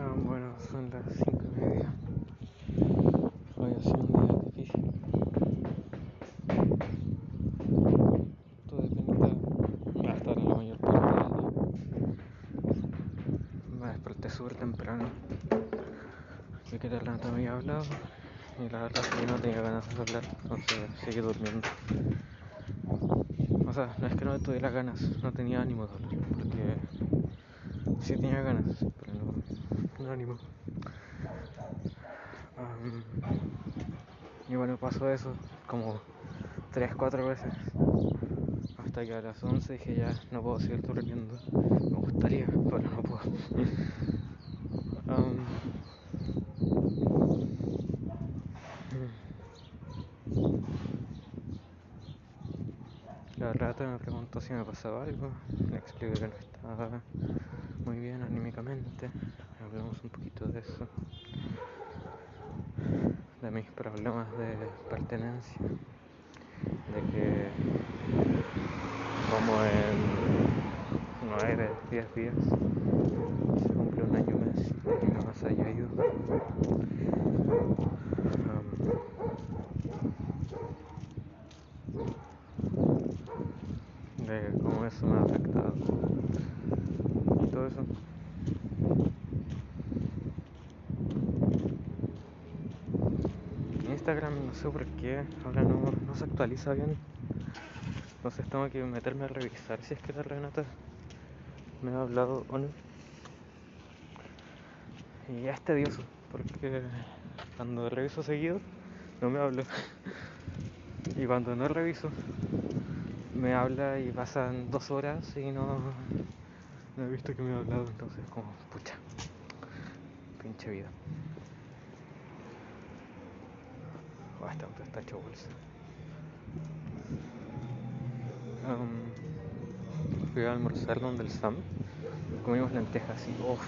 Ah, bueno, son las cinco y media. Hoy ha sido un día difícil. Tuve penita hasta la mayor parte del día. Me desperté súper temprano. Vi que la Renata me había hablado. Y la verdad es que no tenía ganas de hablar, entonces seguí durmiendo. O sea, no es que no tuviera ganas, no tenía ánimo de hablar, porque sí tenía ganas, ánimo. Y bueno, pasó eso como 3, 4 veces. Hasta que a las 11 dije ya no puedo seguir durmiendo. Me gustaría, pero no puedo. Am, la rata me preguntó si me pasaba algo. Le expliqué que no estaba muy bien anímicamente. Hablamos un poquito de eso. De mis problemas de pertenencia. De que como en 9, 10 días se cumple un año mes de que mi mamá se haya ido de cómo eso me ha afectado y todo eso. Instagram no sé por qué ahora no, se actualiza bien. Entonces tengo que meterme a revisar si es que la Renata me ha hablado o no. Y ya es tedioso, porque cuando reviso seguido no me habla. Y cuando no reviso me habla y pasan dos horas y no, no he visto que me ha hablado. Entonces como, pucha, pinche vida. Auto está hecho bolsa. Fui a almorzar donde el Sam. Comimos lentejas y uff.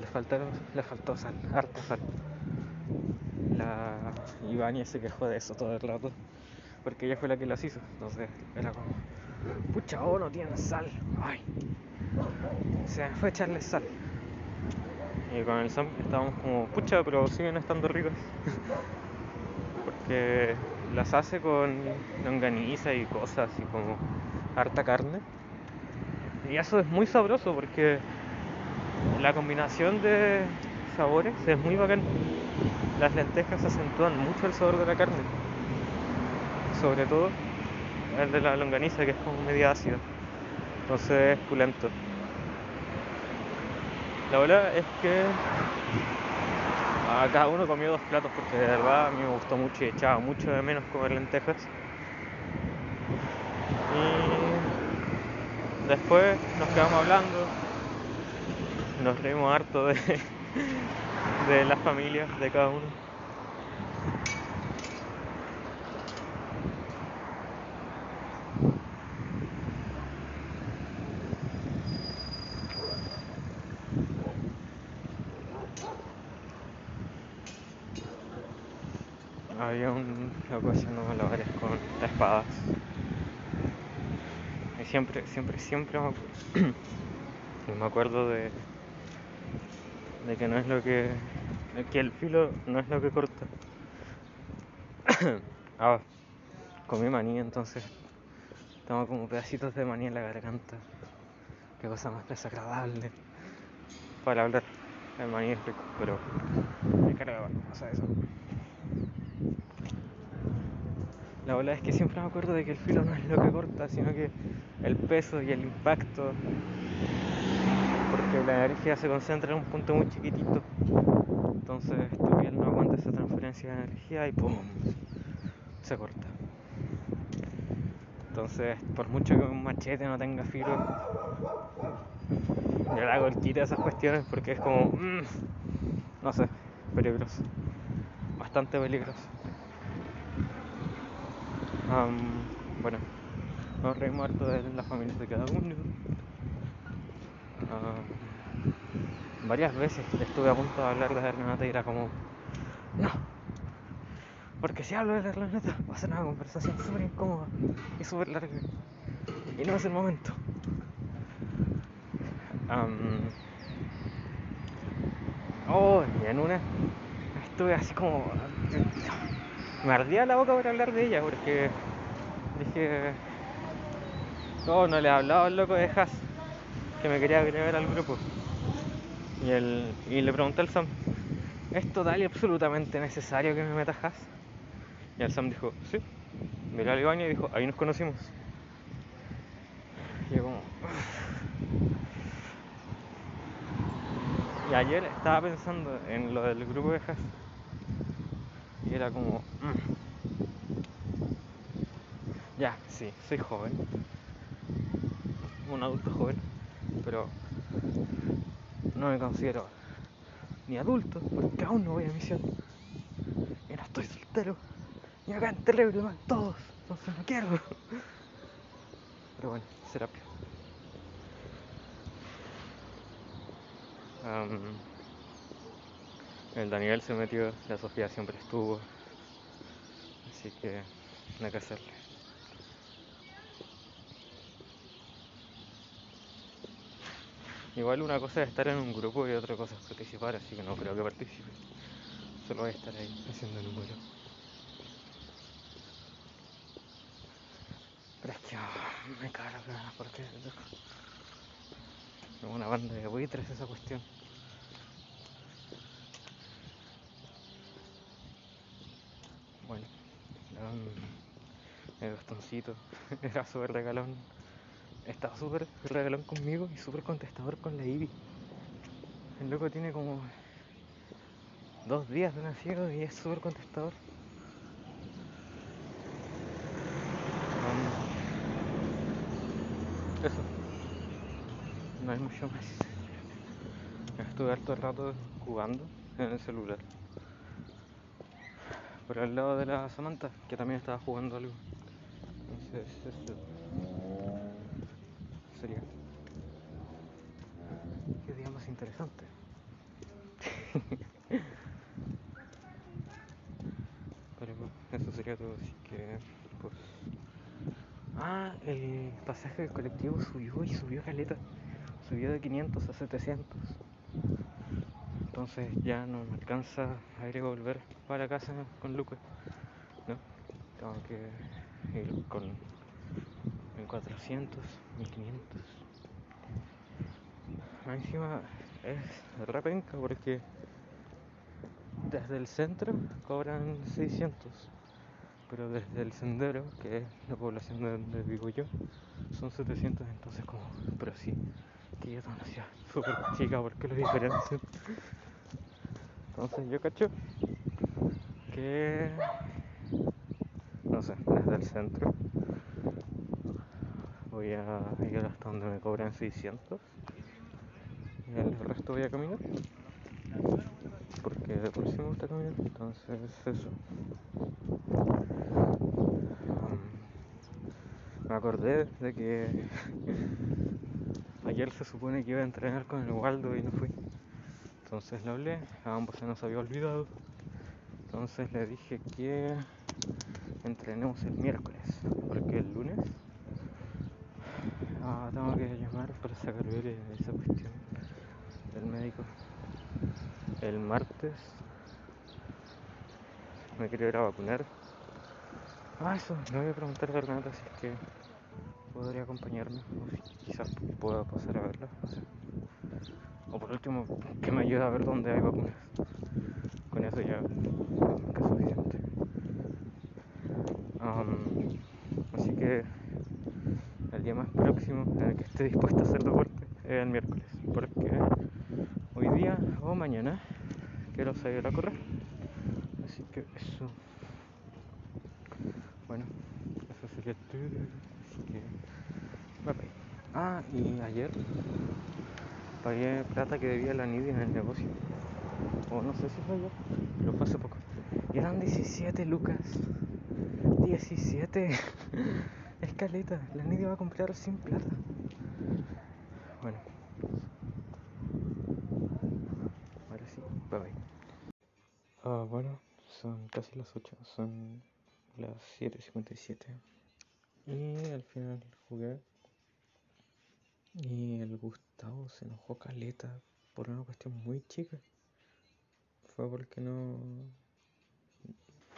le faltaron, le faltó sal, harta sal. La Ivania se quejó de eso todo el rato. Porque ella fue la que las hizo. Entonces era como, pucha, oh, no tienen sal. Ay. Se me fue a echarle sal. Y con el Sam estábamos como, pucha, pero siguen estando ricas. Porque las hace con longaniza y cosas y como harta carne. Y eso es muy sabroso porque la combinación de sabores es muy bacán. Las lentejas acentúan mucho el sabor de la carne. Sobre todo el de la longaniza que es como media ácida. Entonces es pulento. La verdad es que a cada uno comió dos platos porque de verdad a mí me gustó mucho y echaba mucho de menos comer lentejas. Y después nos quedamos hablando, nos reímos harto de, de las familias de cada uno. Había un loco haciendo malabares con espadas. Y siempre, siempre, siempre me acuerdo, de, de que no es lo que, que el filo no es lo que corta. ah, comí maní entonces tengo como pedacitos de maní en la garganta. Qué cosa más desagradable para hablar. El maní es rico, pero me carga cuando pasa eso. La verdad es que siempre me acuerdo de que el filo no es lo que corta, sino que el peso y el impacto. Porque la energía se concentra en un punto muy chiquitito. Entonces tu piel no aguanta esa transferencia de energía y ¡pum! se corta. Entonces, por mucho que un machete no tenga filo, yo le hago el quite a esas cuestiones porque es como, mmm, no sé, peligroso. Bastante peligroso. Bueno, nos reímos harto de las familias de cada uno. Varias veces estuve a punto de hablar de la Renata y era como, no, porque si hablo de la Renata va a ser una conversación súper incómoda y súper larga. Y no es el momento. oh, y en una estuve así como. Me ardía la boca por hablar de ella porque dije. Oh, no le he hablado al loco de Haas que me quería agregar al grupo. Y, el, y le pregunté al Sam: ¿Es total y absolutamente necesario que me meta Haas? Y el Sam dijo: Sí. Miró al Iván y dijo: Ahí nos conocimos. Y yo, como. Y ayer estaba pensando en lo del grupo de Haas. Y era como. Ya, sí, soy joven. Un adulto joven. Pero. No me considero ni adulto, porque aún no voy a misión. Y no estoy soltero. Y acá en terrible todos. Entonces no quiero. Pero bueno, serapia. el Daniel se metió, la Sofía siempre estuvo. Así que nada que hacerle. Igual una cosa es estar en un grupo y otra cosa es participar, así que no creo que participe. Solo voy a estar ahí haciendo el número. Pero es que oh, me carga porque es una banda de buitres esa cuestión. Bueno, el bastoncito era súper regalón. Estaba súper regalón conmigo y súper contestador con la Ivy. El loco tiene como dos días de nacido y es súper contestador. eso. No hay mucho más. Estuve harto rato jugando en el celular por el lado de la Samantha, que también estaba jugando algo. Sería. Qué día más interesante. Pero eso sería todo, así que, pues. Ah, el pasaje del colectivo subió y subió caleta. Subió de 500 a 700 entonces ya no me alcanza a ir volver para casa con Lucas, ¿no? Tengo que ir con 1400, 1500. Encima es repenca porque desde el centro cobran 600, pero desde el sendero, que es la población de donde vivo yo, son 700, entonces como, pero sí, que es una ciudad súper chica, porque lo diferencian? Entonces yo cacho que, no sé, desde el centro voy a ir hasta donde me cobran 600 y el resto voy a caminar. Porque de por sí me gusta caminar entonces eso. Me acordé de que ayer se supone que iba a entrenar con el Waldo y no fui. Entonces le hablé, a ambos se nos había olvidado. Entonces le dije que entrenemos el miércoles, porque el lunes ah, tengo que llamar para sacar de esa cuestión del médico. El martes me quería ir a vacunar. Ah, eso, le voy a preguntar a Renata si es que podría acompañarme, o si quizás pueda pasar a verla. O por último, que me ayude a ver dónde hay vacunas. Con eso ya es suficiente. así que que esté dispuesto a hacer deporte el miércoles. Porque hoy día o mañana quiero salir a correr. Así que eso. Bueno, eso sería todo. Así que. Ah, y ayer pagué plata que debía la Nidia en el negocio. O no sé si fue yo, pero fue hace poco. Y eran 17 lucas. 17. Escaleta, la Nidia va a comprar sin plata. Bueno. Ahora sí, bye bye. Ah, bueno, son casi las 8, son las 7.57. Y al final jugué. Y el Gustavo se enojó caleta por una cuestión muy chica. Fue porque no,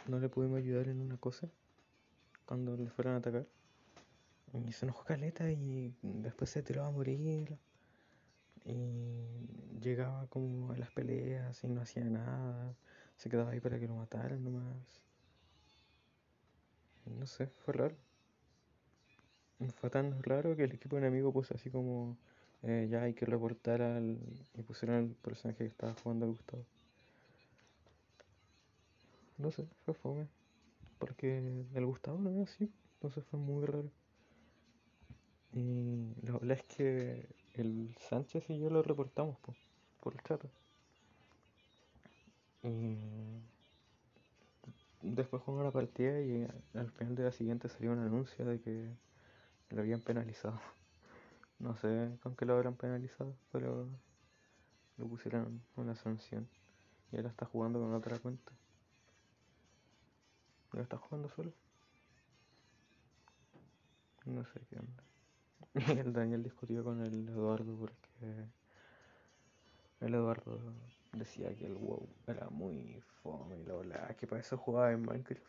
no le pudimos ayudar en una cosa cuando le fueron a atacar. Y se enojó caleta y después se tiró a morir. Y llegaba como a las peleas y no hacía nada. Se quedaba ahí para que lo mataran nomás. No sé, fue raro. Fue tan raro que el equipo enemigo puso así como eh, ya hay que reportar al. y pusieron al personaje que estaba jugando al Gustavo. No sé, fue fome. Porque el Gustavo no es así, entonces fue muy raro. Y la verdad es que el Sánchez y yo lo reportamos por el chat. Y después jugamos la partida y al final de la siguiente salió un anuncio de que lo habían penalizado. No sé con qué lo habrán penalizado, pero le pusieron una sanción. Y ahora está jugando con otra cuenta. ¿Lo está jugando solo? No sé qué onda. El Daniel discutió con el Eduardo porque el Eduardo decía que el WoW era muy fome y la que para eso jugaba en Minecraft.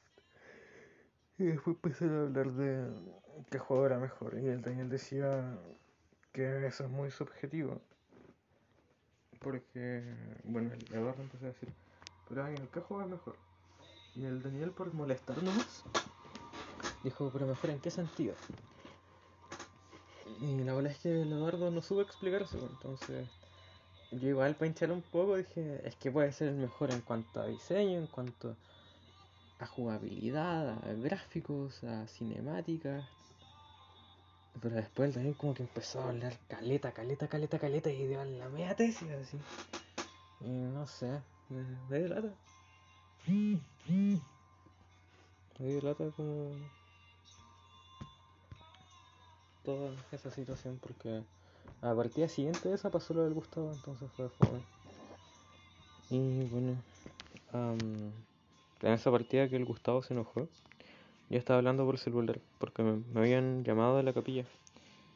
Y después empezaron a hablar de qué juego era mejor. Y el Daniel decía que eso es muy subjetivo. Porque, bueno, el Eduardo empezó a decir, pero Daniel, ¿qué juego es mejor? Y el Daniel, por molestarnos, dijo, pero mejor en qué sentido. Y la verdad es que Eduardo no supo explicarse, entonces yo igual para hinchar un poco dije, es que puede ser el mejor en cuanto a diseño, en cuanto a jugabilidad, a gráficos, a cinemáticas. Pero después también como que empezó a hablar caleta, caleta, caleta, caleta y dio la media tesis así. Y no sé, me, me dio lata. Me dio lata como toda esa situación porque a la partida siguiente de esa pasó lo del Gustavo, entonces fue fome. Y bueno, en esa partida que el Gustavo se enojó, yo estaba hablando por celular porque me, habían llamado de la capilla.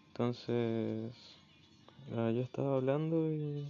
Entonces, yo estaba hablando y...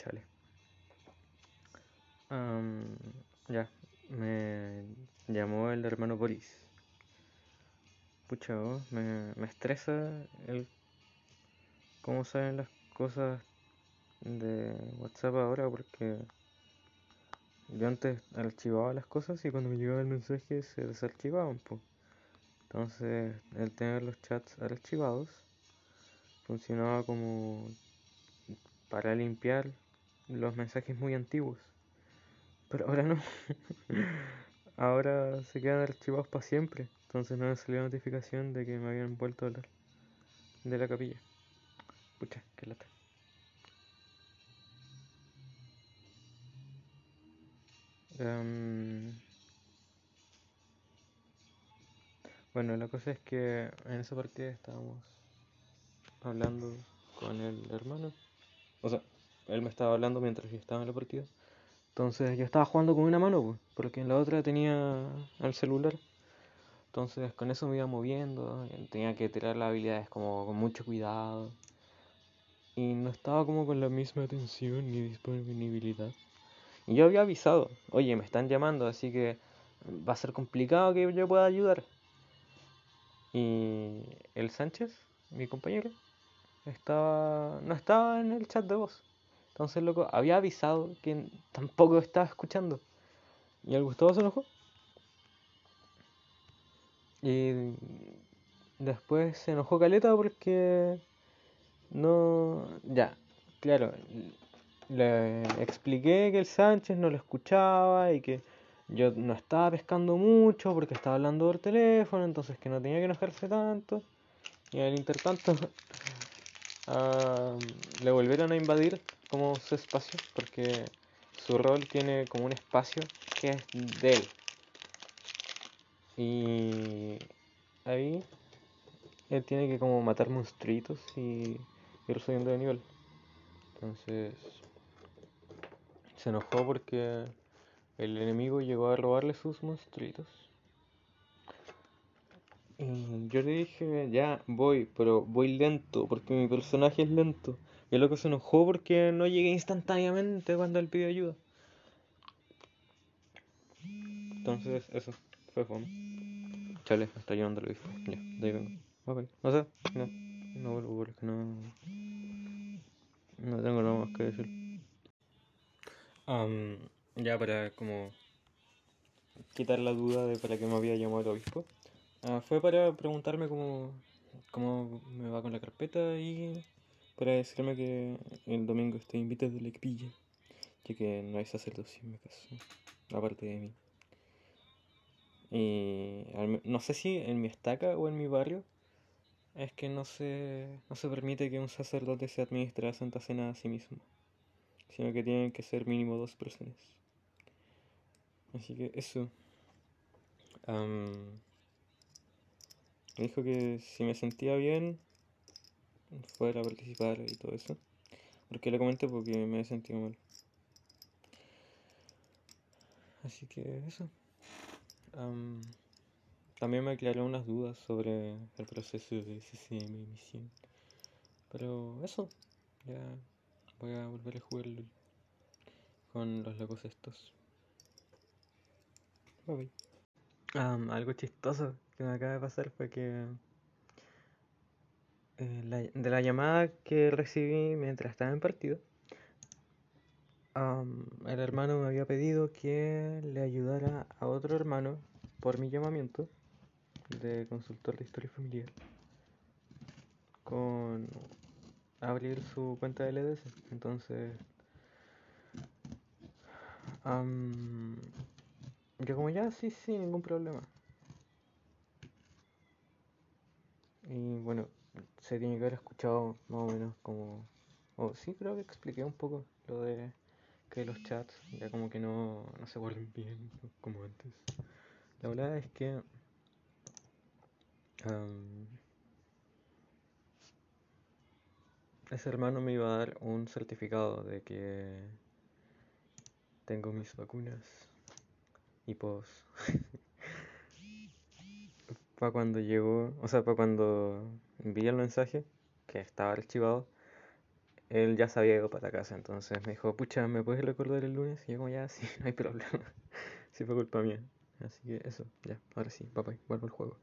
Chale. ya, me llamó el hermano Boris. Pucha, oh, me, me estresa el cómo saben las cosas de WhatsApp ahora porque yo antes archivaba las cosas y cuando me llegaba el mensaje se desarchivaban. pues Entonces, el tener los chats archivados funcionaba como para limpiar los mensajes muy antiguos. Pero ahora no. ahora se quedan archivados para siempre. Entonces no me salió notificación de que me habían vuelto de la capilla. Pucha, qué lata. Em, bueno, la cosa es que en esa partida estábamos hablando con el hermano. O sea, él me estaba hablando mientras yo estaba en la partida. Entonces yo estaba jugando con una mano, pues, porque en la otra tenía el celular. Entonces con eso me iba moviendo, tenía que tirar las habilidades como con mucho cuidado. Y no estaba como con la misma atención ni disponibilidad. Y yo había avisado, oye, me están llamando, así que va a ser complicado que yo pueda ayudar. Y el Sánchez, mi compañero, estaba no estaba en el chat de voz. Entonces, loco, había avisado que tampoco estaba escuchando. Y el Gustavo se enojó. Y después se enojó Caleta porque no... Ya, claro, le expliqué que el Sánchez no lo escuchaba y que yo no estaba pescando mucho porque estaba hablando por teléfono, entonces que no tenía que enojarse tanto. Y al intertanto le volvieron a invadir como su espacio porque su rol tiene como un espacio que es de él. Y ahí él tiene que como matar monstruitos y ir subiendo de nivel. Entonces se enojó porque el enemigo llegó a robarle sus monstruitos. Y yo le dije, ya voy, pero voy lento, porque mi personaje es lento. Y el loco se enojó porque no llegué instantáneamente cuando él pidió ayuda. Entonces, eso, fue fome. Chale, me está llevando el bife. Ya, de ahí vengo. Ok, o sea, no, no vuelvo porque no. No tengo nada más que decir. Um, ya para como quitar la duda de para qué me había llamado el obispo. Uh, fue para preguntarme cómo, cómo me va con la carpeta y para decirme que el domingo estoy invitado de la ya que no hay sacerdocio en mi caso, aparte de mí. Y no sé si en mi estaca o en mi barrio es que no se, no se permite que un sacerdote se administre la Santa Cena a sí mismo, sino que tienen que ser mínimo dos personas. Así que eso. me dijo que si me sentía bien, fuera a participar y todo eso. Porque le comenté porque me he sentido mal. Así que eso también me aclaró unas dudas sobre el proceso de CCM emisión. Pero eso, ya voy a volver a jugar con los locos estos. algo chistoso que me acaba de pasar fue que eh, de la llamada que recibí mientras estaba en partido, el hermano me había pedido que le ayudara a otro hermano por mi llamamiento de consultor de historia familiar con abrir su cuenta de LDS. Entonces, yo como ya, sí, sí, ningún problema. Y bueno, se tiene que haber escuchado más o menos como... O sí, creo que expliqué un poco lo de que los chats ya como que no, no se vuelven bien como antes. La verdad es que ese hermano me iba a dar un certificado de que tengo mis vacunas y pos. para cuando llegó, o sea, para cuando envié el mensaje, que estaba archivado, él ya se había ido para casa, entonces me dijo, pucha, ¿me puedes recordar el lunes? Y yo como, ya, sí, no hay problema. sí fue culpa mía. Así que eso, ya, ahora sí, papá, vuelvo al juego.